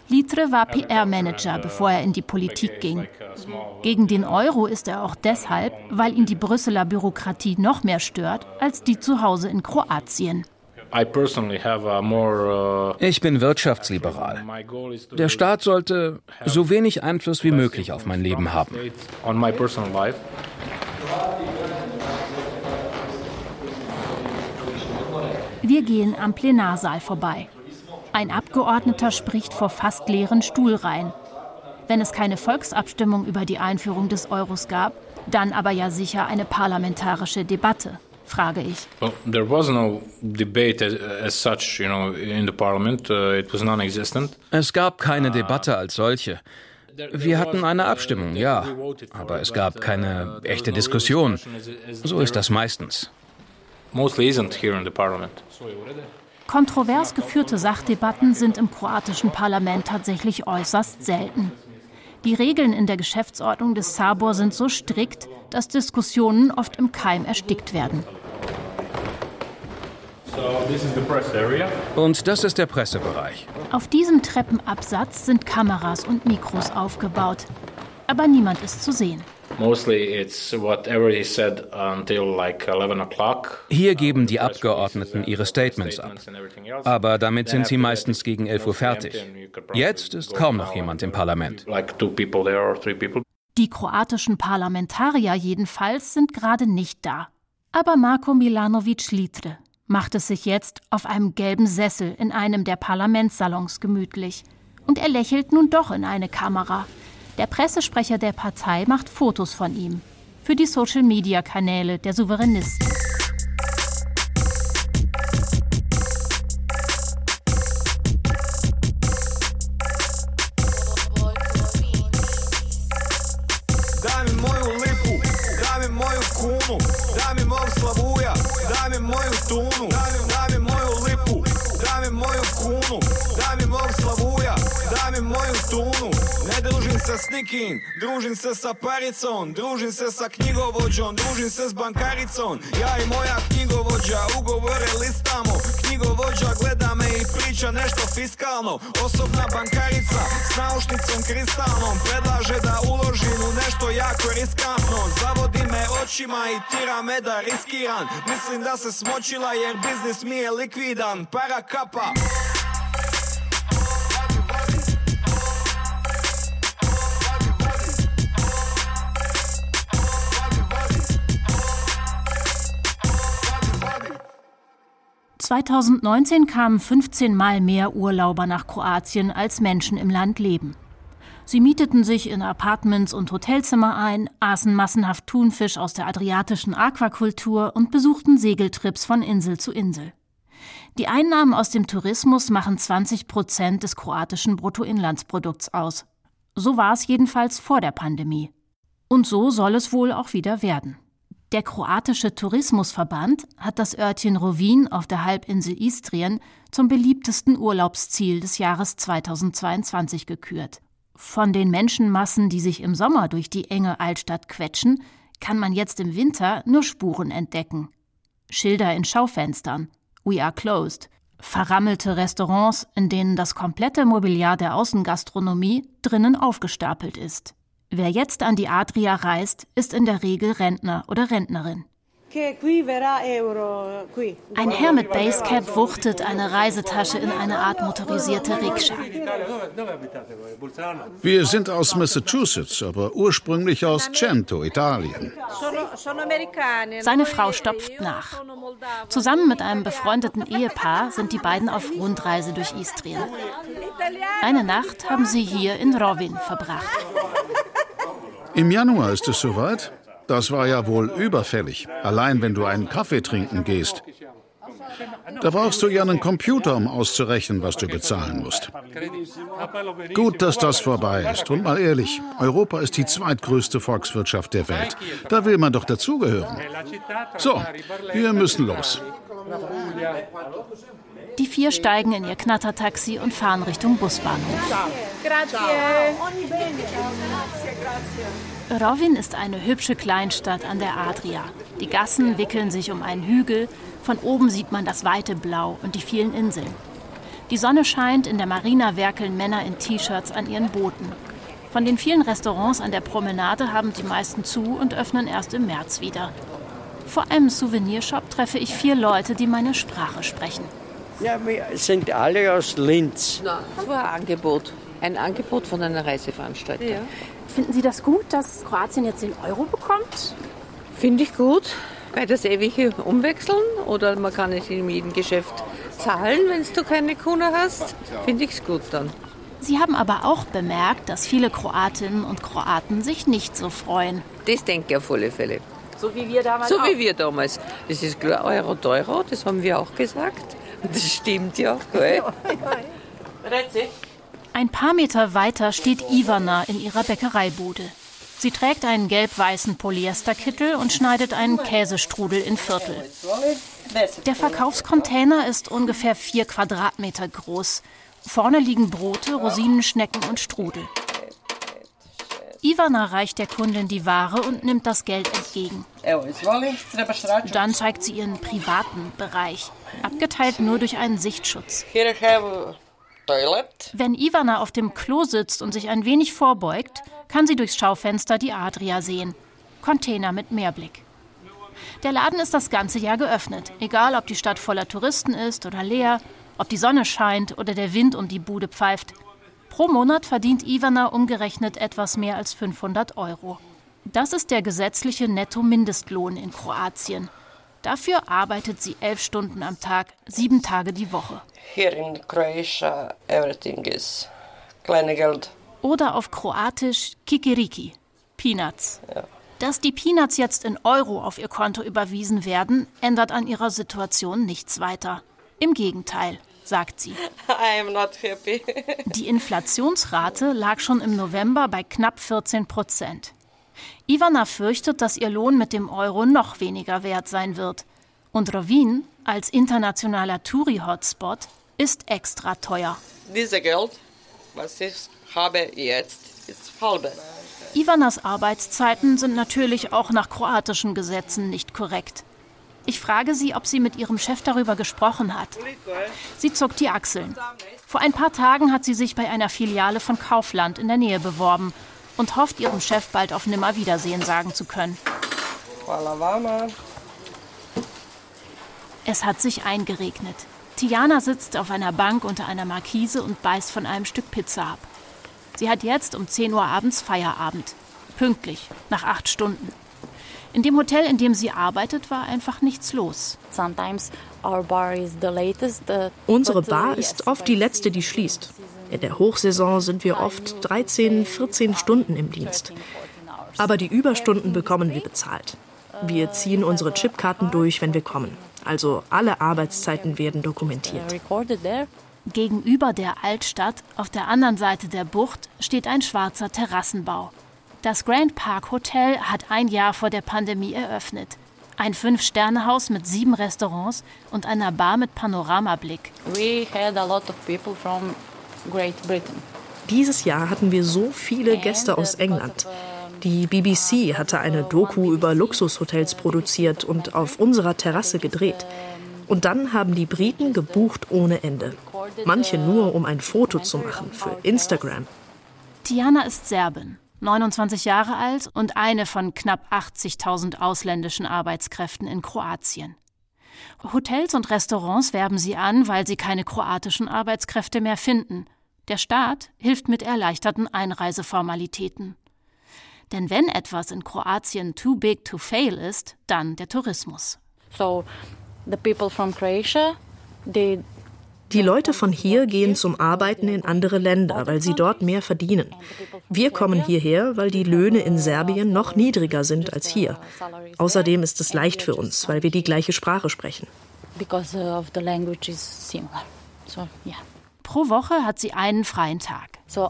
Litre war PR-Manager, bevor er in die Politik ging. Gegen den Euro ist er auch deshalb, weil ihn die Brüsseler Bürokratie noch mehr stört als die zu Hause in Kroatien. uh, Ich bin wirtschaftsliberal. Der Staat sollte so wenig Einfluss wie möglich auf mein Leben haben. Wir gehen am Plenarsaal vorbei. Ein Abgeordneter spricht vor fast leeren Stuhlreihen. Wenn es keine Volksabstimmung über die Einführung des Euros gab, dann aber ja sicher eine parlamentarische Debatte, frage ich. Well, there was no debate as, as such, you know, in the parliament. Uh, it was non-existent. Es gab keine Debatte als solche. Wir hatten eine Abstimmung, ja, aber es gab keine echte Diskussion. So ist das meistens. Mostly isn't here in the parliament. Kontrovers geführte Sachdebatten sind im kroatischen Parlament tatsächlich äußerst selten. Die Regeln in der Geschäftsordnung des Sabor sind so strikt, dass Diskussionen oft im Keim erstickt werden. Und das ist der Pressebereich. Auf diesem Treppenabsatz sind Kameras und Mikros aufgebaut. Aber niemand ist zu sehen. Mostly it's whatever he said until like 11 o'clock. Hier geben die Abgeordneten ihre Statements ab. Aber damit sind sie meistens gegen 11 Uhr fertig. Jetzt ist kaum noch jemand im Parlament. Like two people there or three people. Die kroatischen Parlamentarier jedenfalls sind gerade nicht da. Aber Marko Milanovic Litre macht es sich jetzt auf einem gelben Sessel in einem der Parlamentssalons gemütlich. Und er lächelt nun doch in eine Kamera. Der Pressesprecher der Partei macht Fotos von ihm. Für die Social-Media-Kanäle der Souveränisten. Nikim, družim se sa paricom, družim se sa knjigovođom, družim se s bankaricom. Ja i moja knjigovođa ugovore listamo, knjigovođa gleda me i priča nešto fiskalno. Osobna bankarica s naušnicom kristalnom predlaže da uložim u nešto jako riskantno. Zavodi me očima i tira me da riskiram. Mislim da se smočila jer biznis mi je likvidan. Para kapa. ...2019 kamen 15 Mal mehr Urlauber nach Kroatien, als Menschen im Land leben. Sie mieteten sich in Apartments und Hotelzimmer ein, aßen massenhaft Thunfisch aus der adriatischen Aquakultur und besuchten Segeltrips von Insel zu Insel. Die Einnahmen aus dem Tourismus machen 20 Prozent des kroatischen Bruttoinlandsprodukts aus. So war es jedenfalls vor der Pandemie. Und so soll es wohl auch wieder werden. Der kroatische Tourismusverband hat das Örtchen Rovin auf der Halbinsel Istrien zum beliebtesten Urlaubsziel des Jahres 2022 gekürt. Von den Menschenmassen, die sich im Sommer durch die enge Altstadt quetschen, kann man jetzt im Winter nur Spuren entdecken. Schilder in Schaufenstern. We are closed. Verrammelte Restaurants, in denen das komplette Mobiliar der Außengastronomie drinnen aufgestapelt ist. Wer jetzt an die Adria reist, ist in der Regel Rentner oder Rentnerin. Ein Herr mit Basecap wuchtet eine Reisetasche in eine Art motorisierte Rikscha. Wir sind aus Massachusetts, aber ursprünglich aus Cento, Italien. Seine Frau stopft nach. Zusammen mit einem befreundeten Ehepaar sind die beiden auf Rundreise durch Istrien. Eine Nacht haben sie hier in Rovin verbracht. Im Januar ist es soweit. Das war ja wohl überfällig. Allein wenn du einen Kaffee trinken gehst. Da brauchst du ja einen Computer, um auszurechnen, was du bezahlen musst. Gut, dass das vorbei ist. Und mal ehrlich, Europa ist die zweitgrößte Volkswirtschaft der Welt. Da will man doch dazugehören. So, wir müssen los. Die vier steigen in ihr Knattertaxi und fahren Richtung Busbahnhof. Rovin ist eine hübsche Kleinstadt an der Adria. Die Gassen wickeln sich um einen Hügel. Von oben sieht man das weite Blau und die vielen Inseln. Die Sonne scheint, in der Marina werkeln Männer in T-Shirts an ihren Booten. Von den vielen Restaurants an der Promenade haben die meisten zu und öffnen erst im März wieder. Vor einem Souvenirshop treffe ich vier Leute, die meine Sprache sprechen. Ja, wir sind alle aus Linz. Das war ein Angebot. Ein Angebot von einer Reiseveranstaltung. Ja. Finden Sie das gut, dass Kroatien jetzt den Euro bekommt? Finde ich gut, weil das ewige umwechseln oder man kann es in jedem Geschäft zahlen, wenn du keine Kunden hast. Finde ich es gut dann. Sie haben aber auch bemerkt, dass viele Kroatinnen und Kroaten sich nicht so freuen. Das denke ich auf alle Fälle. So wie wir damals. So auch. wie wir damals. Das ist klar, Euro teurer, das haben wir auch gesagt. Das stimmt ja, gell? Ein paar Meter weiter steht Ivana in ihrer Bäckereibude. Sie trägt einen gelb-weißen Polyesterkittel und schneidet einen Käsestrudel in Viertel. Der Verkaufscontainer ist ungefähr vier Quadratmeter groß. Vorne liegen Brote, Rosinenschnecken und Strudel. Ivana reicht der Kundin die Ware und nimmt das Geld entgegen. Dann zeigt sie ihren privaten Bereich, abgeteilt nur durch einen Sichtschutz. Wenn Ivana auf dem Klo sitzt und sich ein wenig vorbeugt, kann sie durchs Schaufenster die Adria sehen. Container mit Meerblick. Der Laden ist das ganze Jahr geöffnet, egal ob die Stadt voller Touristen ist oder leer, ob die Sonne scheint oder der Wind um die Bude pfeift. Pro Monat verdient Ivana umgerechnet etwas mehr als 500 Euro. Das ist der gesetzliche Netto-Mindestlohn in Kroatien. Dafür arbeitet sie elf Stunden am Tag, sieben Tage die Woche. Here in Croatia everything is kleine Geld. Oder auf Kroatisch Kikiriki, Peanuts. Ja. Dass die Peanuts jetzt in Euro auf ihr Konto überwiesen werden, ändert an ihrer Situation nichts weiter. Im Gegenteil, sagt sie. I am not happy. Die Inflationsrate lag schon im November bei knapp 14 Prozent. Ivana fürchtet, dass ihr Lohn mit dem Euro noch weniger wert sein wird. Und Rovin, als internationaler Touri-Hotspot, ist extra teuer. Dieses Geld, was ich habe jetzt, ist halbe. Ivanas Arbeitszeiten sind natürlich auch nach kroatischen Gesetzen nicht korrekt. Ich frage sie, ob sie mit ihrem Chef darüber gesprochen hat. Sie zuckt die Achseln. Vor ein paar Tagen hat sie sich bei einer Filiale von Kaufland in der Nähe beworben und hofft, ihrem Chef bald auf Nimmerwiedersehen sagen zu können. Es hat sich eingeregnet. Tiana sitzt auf einer Bank unter einer Markise und beißt von einem Stück Pizza ab. Sie hat jetzt um 10 Uhr abends Feierabend. Pünktlich, nach acht Stunden. In dem Hotel, in dem sie arbeitet, war einfach nichts los. Unsere Bar ist oft die letzte, die schließt. In der Hochsaison sind wir oft 13, 14 Stunden im Dienst. Aber die Überstunden bekommen wir bezahlt. Wir ziehen unsere Chipkarten durch, wenn wir kommen. Also alle Arbeitszeiten werden dokumentiert. Gegenüber der Altstadt, auf der anderen Seite der Bucht, steht ein schwarzer Terrassenbau. Das Grand Park Hotel hat ein Jahr vor der Pandemie eröffnet. Ein Fünf-Sterne-Haus mit sieben Restaurants und einer Bar mit Panoramablick. We had a lot of people from Great Britain. Dieses Jahr hatten wir so viele Gäste aus England. Die BBC hatte eine Doku über Luxushotels produziert und auf unserer Terrasse gedreht. Und dann haben die Briten gebucht ohne Ende. Manche nur, um ein Foto zu machen für Instagram. Tiana ist Serbin, 29 Jahre alt und eine von knapp 80.000 ausländischen Arbeitskräften in Kroatien. Hotels und Restaurants werben sie an, weil sie keine kroatischen Arbeitskräfte mehr finden. Der Staat hilft mit erleichterten Einreiseformalitäten. Denn wenn etwas in Kroatien too big to fail ist, dann der Tourismus. So, the people from Croatia, they die Leute von hier gehen zum Arbeiten in andere Länder, weil sie dort mehr verdienen. Wir kommen hierher, weil die Löhne in Serbien noch niedriger sind als hier. Außerdem ist es leicht für uns, weil wir die gleiche Sprache sprechen. Pro Woche hat sie einen freien Tag. Uh,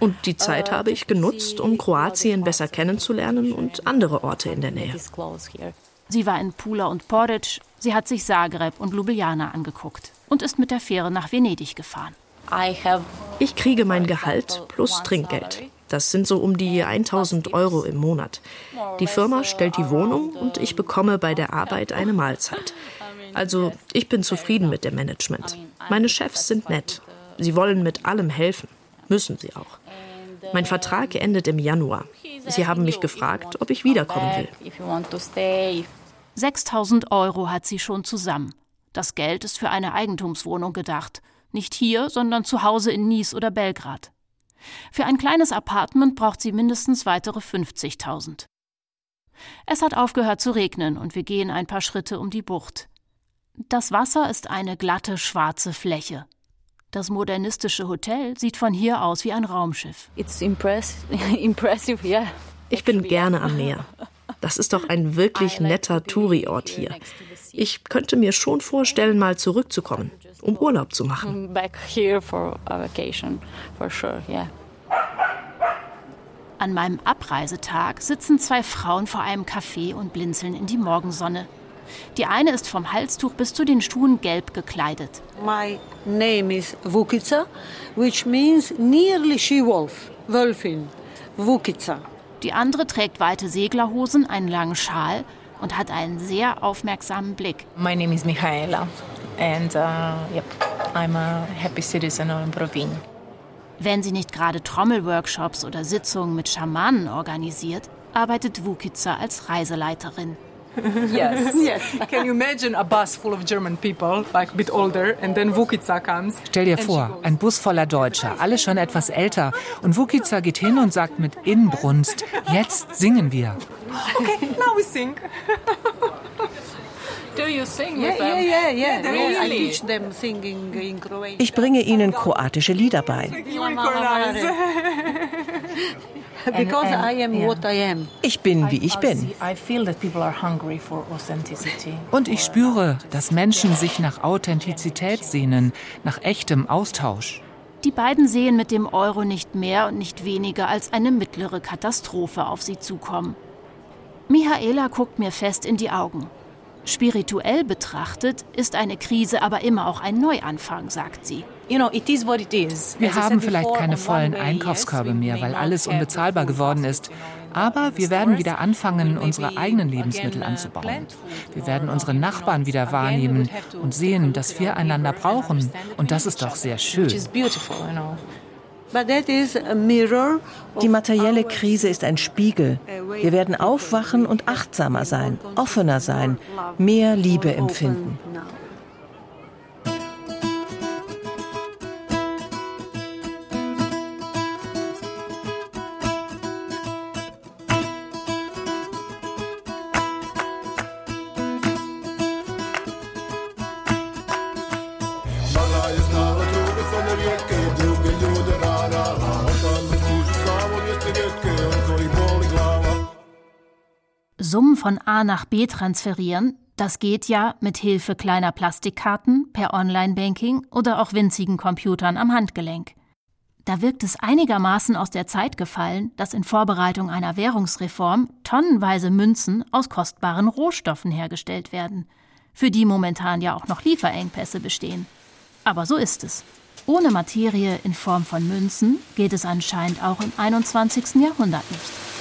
und die Zeit habe ich genutzt, um Kroatien besser kennenzulernen und andere Orte in der Nähe. Sie war in Pula und Poric, sie hat sich Zagreb und Ljubljana angeguckt und ist mit der Fähre nach Venedig gefahren. Ich kriege mein Gehalt plus Trinkgeld. Das sind so um die 1000 Euro im Monat. Die Firma stellt die Wohnung und ich bekomme bei der Arbeit eine Mahlzeit. Also ich bin zufrieden mit dem Management. Meine Chefs sind nett. Sie wollen mit allem helfen. Müssen sie auch. Mein Vertrag endet im Januar. Sie haben mich gefragt, ob ich wiederkommen will. 6000 Euro hat sie schon zusammen. Das Geld ist für eine Eigentumswohnung gedacht. Nicht hier, sondern zu Hause in Nice oder Belgrad. Für ein kleines Apartment braucht sie mindestens weitere 50.000. Es hat aufgehört zu regnen und wir gehen ein paar Schritte um die Bucht. Das Wasser ist eine glatte, schwarze Fläche. Das modernistische Hotel sieht von hier aus wie ein Raumschiff. Ich bin gerne am Meer. Das ist doch ein wirklich netter Touri-Ort hier. Ich könnte mir schon vorstellen, mal zurückzukommen, um Urlaub zu machen. An meinem Abreisetag sitzen zwei Frauen vor einem Café und blinzeln in die Morgensonne. Die eine ist vom Halstuch bis zu den Schuhen gelb gekleidet. My name is Vukica, which means nearly she-wolf, Wölfin, Vukica. Die andere trägt weite Seglerhosen, einen langen Schal und hat einen sehr aufmerksamen Blick. My name is Michaela and uh, yep, I'm a happy citizen of Provin. Wenn sie nicht gerade Trommelworkshops oder Sitzungen mit Schamanen organisiert, arbeitet Vukica als Reiseleiterin. yes. yes. Can you imagine a bus full of German people, like a bit older, and then Vukica comes? Stell dir vor, ein Bus voller Deutscher, alle schon etwas älter, und Vukica geht hin und sagt mit Inbrunst: Jetzt singen wir. Okay, now we sing. Do you sing yeah, with them? Yeah, yeah, yeah. Really? I teach them singing in Croatian. Ich bringe ihnen kroatische Lieder bei. Because I am what I am. Ich bin, wie ich bin. Und ich spüre, dass Menschen sich nach Authentizität sehnen, nach echtem Austausch. Die beiden sehen mit dem Euro nicht mehr und nicht weniger als eine mittlere Katastrophe auf sie zukommen. Michaela guckt mir fest in die Augen. Spirituell betrachtet ist eine Krise aber immer auch ein Neuanfang, sagt sie. Wir haben vielleicht keine vollen Einkaufskörbe mehr, weil alles unbezahlbar geworden ist. Aber wir werden wieder anfangen, unsere eigenen Lebensmittel anzubauen. Wir werden unsere Nachbarn wieder wahrnehmen und sehen, dass wir einander brauchen. Und das ist doch sehr schön. Die materielle Krise ist ein Spiegel. Wir werden aufwachen und achtsamer sein, offener sein, mehr Liebe empfinden. Von A nach B transferieren, das geht ja mit Hilfe kleiner Plastikkarten, per Online-Banking oder auch winzigen Computern am Handgelenk. Da wirkt es einigermaßen aus der Zeit gefallen, dass in Vorbereitung einer Währungsreform tonnenweise Münzen aus kostbaren Rohstoffen hergestellt werden, für die momentan ja auch noch Lieferengpässe bestehen. Aber so ist es. Ohne Materie in Form von Münzen geht es anscheinend auch im 21. Jahrhundert nicht.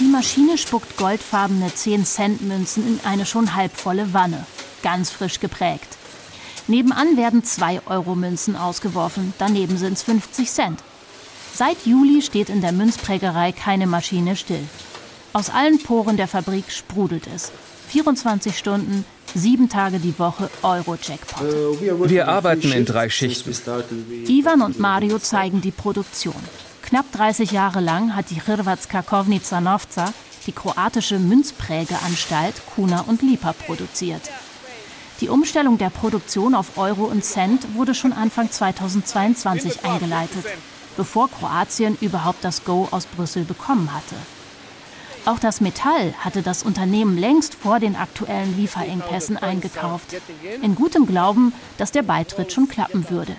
Die Maschine spuckt goldfarbene 10-Cent-Münzen in eine schon halbvolle Wanne, ganz frisch geprägt. Nebenan werden 2-Euro-Münzen ausgeworfen, daneben sind es 50 Cent. Seit Juli steht in der Münzprägerei keine Maschine still. Aus allen Poren der Fabrik sprudelt es. 24 Stunden, sieben Tage die Woche Euro-Jackpot. Wir arbeiten in drei Schichten. Ivan und Mario zeigen die Produktion. Knapp 30 Jahre lang hat die Hrvatska Kovnica Novca die kroatische Münzprägeanstalt Kuna und Lipa produziert. Die Umstellung der Produktion auf Euro und Cent wurde schon Anfang 2022 eingeleitet, bevor Kroatien überhaupt das Go aus Brüssel bekommen hatte. Auch das Metall hatte das Unternehmen längst vor den aktuellen Lieferengpässen eingekauft, in gutem Glauben, dass der Beitritt schon klappen würde.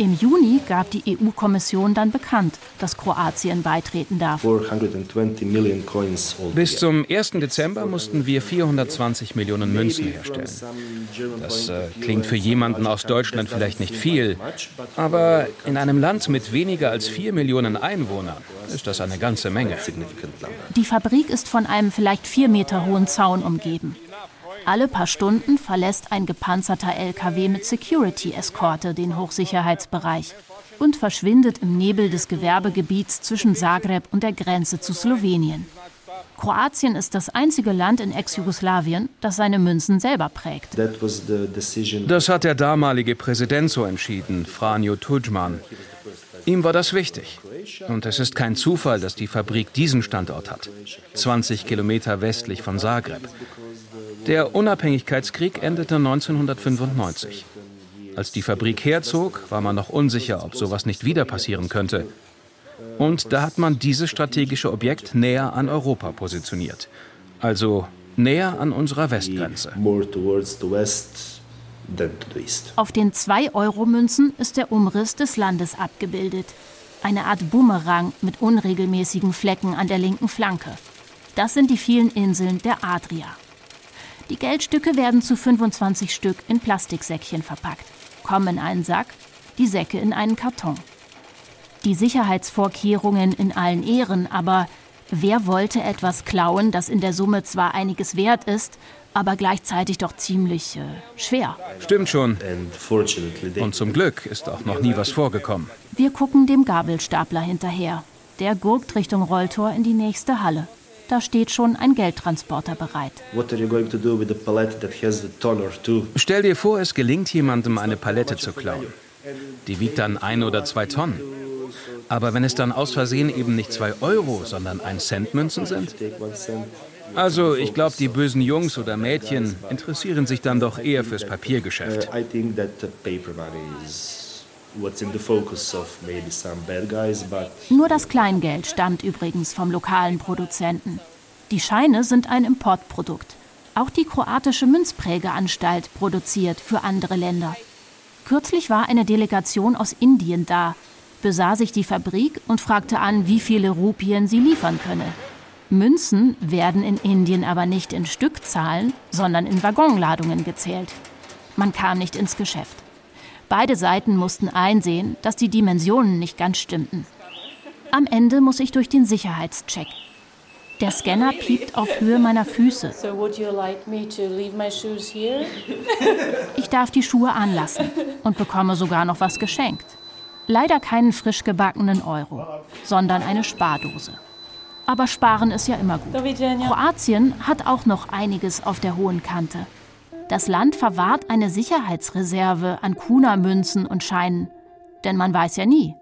Im Juni gab die EU-Kommission dann bekannt, dass Kroatien beitreten darf. Bis zum 1. Dezember mussten wir 420 Millionen Münzen herstellen. Das äh, klingt für jemanden aus Deutschland vielleicht nicht viel, aber in einem Land mit weniger als 4 Millionen Einwohnern ist das eine ganze Menge. Die Fabrik ist von einem vielleicht vier Meter hohen Zaun umgeben. Alle paar Stunden verlässt ein gepanzerter LKW mit Security-Eskorte den Hochsicherheitsbereich und verschwindet im Nebel des Gewerbegebiets zwischen Zagreb und der Grenze zu Slowenien. Kroatien ist das einzige Land in Ex-Jugoslawien, das seine Münzen selber prägt. Das hat der damalige Präsident so entschieden, Franjo Tudjman. Ihm war das wichtig. Und es ist kein Zufall, dass die Fabrik diesen Standort hat, 20 Kilometer westlich von Zagreb. Der Unabhängigkeitskrieg endete 1995. Als die Fabrik herzog, war man noch unsicher, ob sowas nicht wieder passieren könnte. Und da hat man dieses strategische Objekt näher an Europa positioniert. Also näher an unserer Westgrenze. Auf den 2-Euro-Münzen ist der Umriss des Landes abgebildet. Eine Art Bumerang mit unregelmäßigen Flecken an der linken Flanke. Das sind die vielen Inseln der Adria. Die Geldstücke werden zu 25 Stück in Plastiksäckchen verpackt, kommen in einen Sack, die Säcke in einen Karton. Die Sicherheitsvorkehrungen in allen Ehren, aber wer wollte etwas klauen, das in der Summe zwar einiges wert ist, aber gleichzeitig doch ziemlich äh, schwer? Stimmt schon. Und zum Glück ist auch noch nie was vorgekommen. Wir gucken dem Gabelstapler hinterher. Der gurkt Richtung Rolltor in die nächste Halle. Da steht schon ein Geldtransporter bereit. Stell dir vor, es gelingt jemandem, eine Palette zu klauen. Die wiegt dann ein oder zwei Tonnen. Aber wenn es dann aus Versehen eben nicht zwei Euro, sondern ein Cent Münzen sind? Also, ich glaube, die bösen Jungs oder Mädchen interessieren sich dann doch eher fürs Papiergeschäft. Nur das Kleingeld stammt übrigens vom lokalen Produzenten. Die Scheine sind ein Importprodukt. Auch die kroatische Münzprägeanstalt produziert für andere Länder. Kürzlich war eine Delegation aus Indien da, besah sich die Fabrik und fragte an, wie viele Rupien sie liefern könne. Münzen werden in Indien aber nicht in Stückzahlen, sondern in Waggonladungen gezählt. Man kam nicht ins Geschäft. Beide Seiten mussten einsehen, dass die Dimensionen nicht ganz stimmten. Am Ende muss ich durch den Sicherheitscheck. Der Scanner piept auf Höhe meiner Füße. Ich darf die Schuhe anlassen und bekomme sogar noch was geschenkt. Leider keinen frisch gebackenen Euro, sondern eine Spardose. Aber sparen ist ja immer gut. Kroatien hat auch noch einiges auf der hohen Kante. Das Land verwahrt eine Sicherheitsreserve an Kuna-Münzen und Scheinen. Denn man weiß ja nie.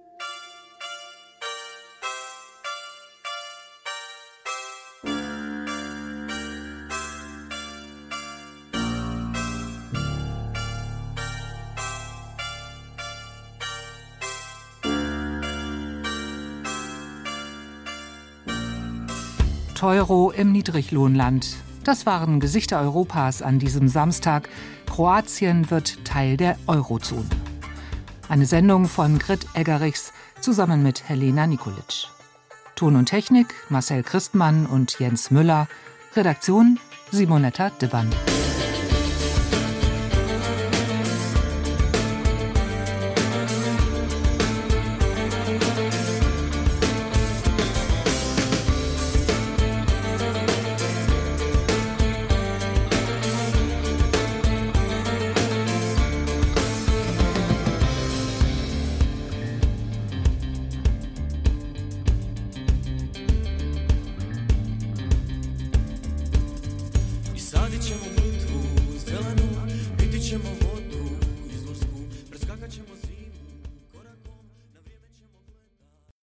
Teuro im Niedriglohnland. Das waren Gesichter Europas an diesem Samstag. Kroatien wird Teil der Eurozone. Eine Sendung von Grit Eggerichs zusammen mit Helena Nikolic. Ton und Technik Marcel Christmann und Jens Müller. Redaktion Simonetta Dibbern.